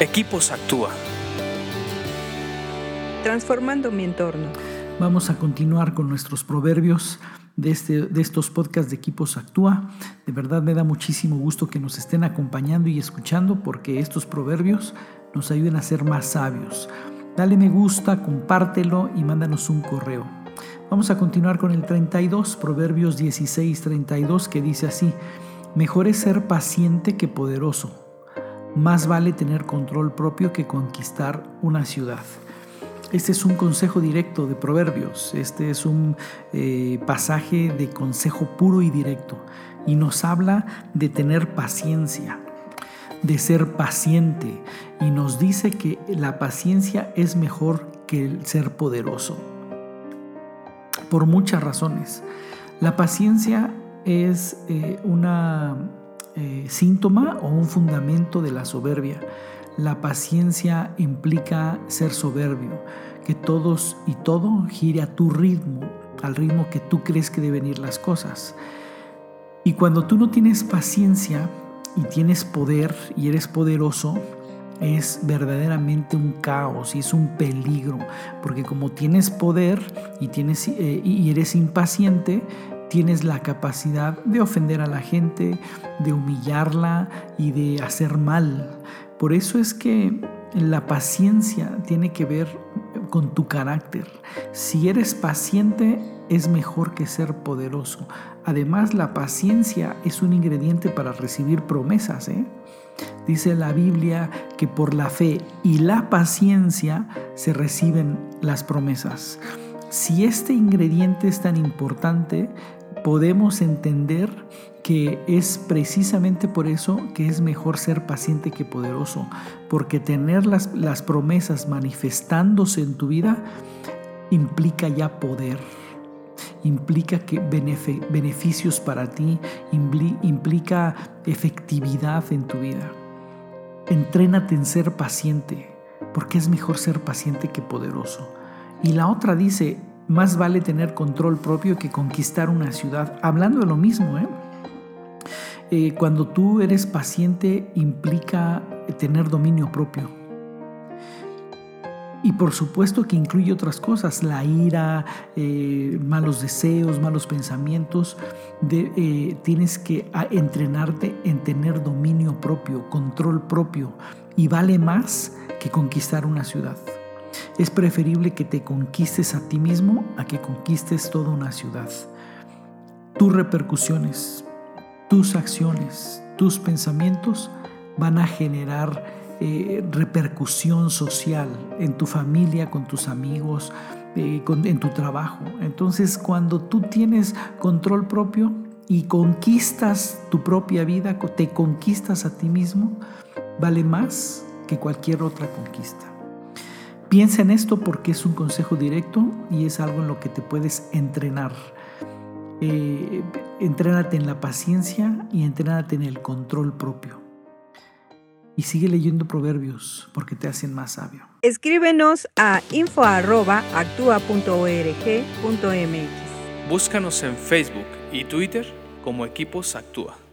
Equipos Actúa. Transformando mi entorno. Vamos a continuar con nuestros proverbios de, este, de estos podcasts de Equipos Actúa. De verdad me da muchísimo gusto que nos estén acompañando y escuchando porque estos proverbios nos ayudan a ser más sabios. Dale me gusta, compártelo y mándanos un correo. Vamos a continuar con el 32, Proverbios 16, 32, que dice así, mejor es ser paciente que poderoso más vale tener control propio que conquistar una ciudad. Este es un consejo directo de Proverbios, este es un eh, pasaje de consejo puro y directo y nos habla de tener paciencia, de ser paciente y nos dice que la paciencia es mejor que el ser poderoso. Por muchas razones. La paciencia es eh, una eh, síntoma o un fundamento de la soberbia. La paciencia implica ser soberbio, que todos y todo gire a tu ritmo, al ritmo que tú crees que deben ir las cosas. Y cuando tú no tienes paciencia y tienes poder y eres poderoso, es verdaderamente un caos y es un peligro, porque como tienes poder y, tienes, eh, y eres impaciente, tienes la capacidad de ofender a la gente, de humillarla y de hacer mal. Por eso es que la paciencia tiene que ver con tu carácter. Si eres paciente, es mejor que ser poderoso. Además, la paciencia es un ingrediente para recibir promesas. ¿eh? Dice la Biblia que por la fe y la paciencia se reciben las promesas. Si este ingrediente es tan importante, podemos entender que es precisamente por eso que es mejor ser paciente que poderoso, porque tener las, las promesas manifestándose en tu vida implica ya poder, implica que beneficios para ti, implica efectividad en tu vida. Entrénate en ser paciente, porque es mejor ser paciente que poderoso. Y la otra dice, más vale tener control propio que conquistar una ciudad. Hablando de lo mismo, ¿eh? Eh, cuando tú eres paciente implica tener dominio propio. Y por supuesto que incluye otras cosas, la ira, eh, malos deseos, malos pensamientos. tienes que entrenarte en tener dominio propio, control propio. Y vale más que conquistar una ciudad. Es preferible que te conquistes a ti mismo a que conquistes toda una ciudad. Tus repercusiones, tus acciones, tus pensamientos van a generar eh, repercusión social en tu familia, con tus amigos, eh, en tu trabajo. Entonces, cuando tú tienes control propio y conquistas tu propia vida, te conquistas a ti mismo, vale más que cualquier otra conquista. Piensa en esto porque es un consejo directo y es algo en lo que te puedes entrenar. Eh, entrénate en la paciencia y entrénate en el control propio. Y sigue leyendo proverbios porque te hacen más sabio. Escríbenos a info.actua.org.mx. Búscanos en Facebook y Twitter como Equipos Actúa.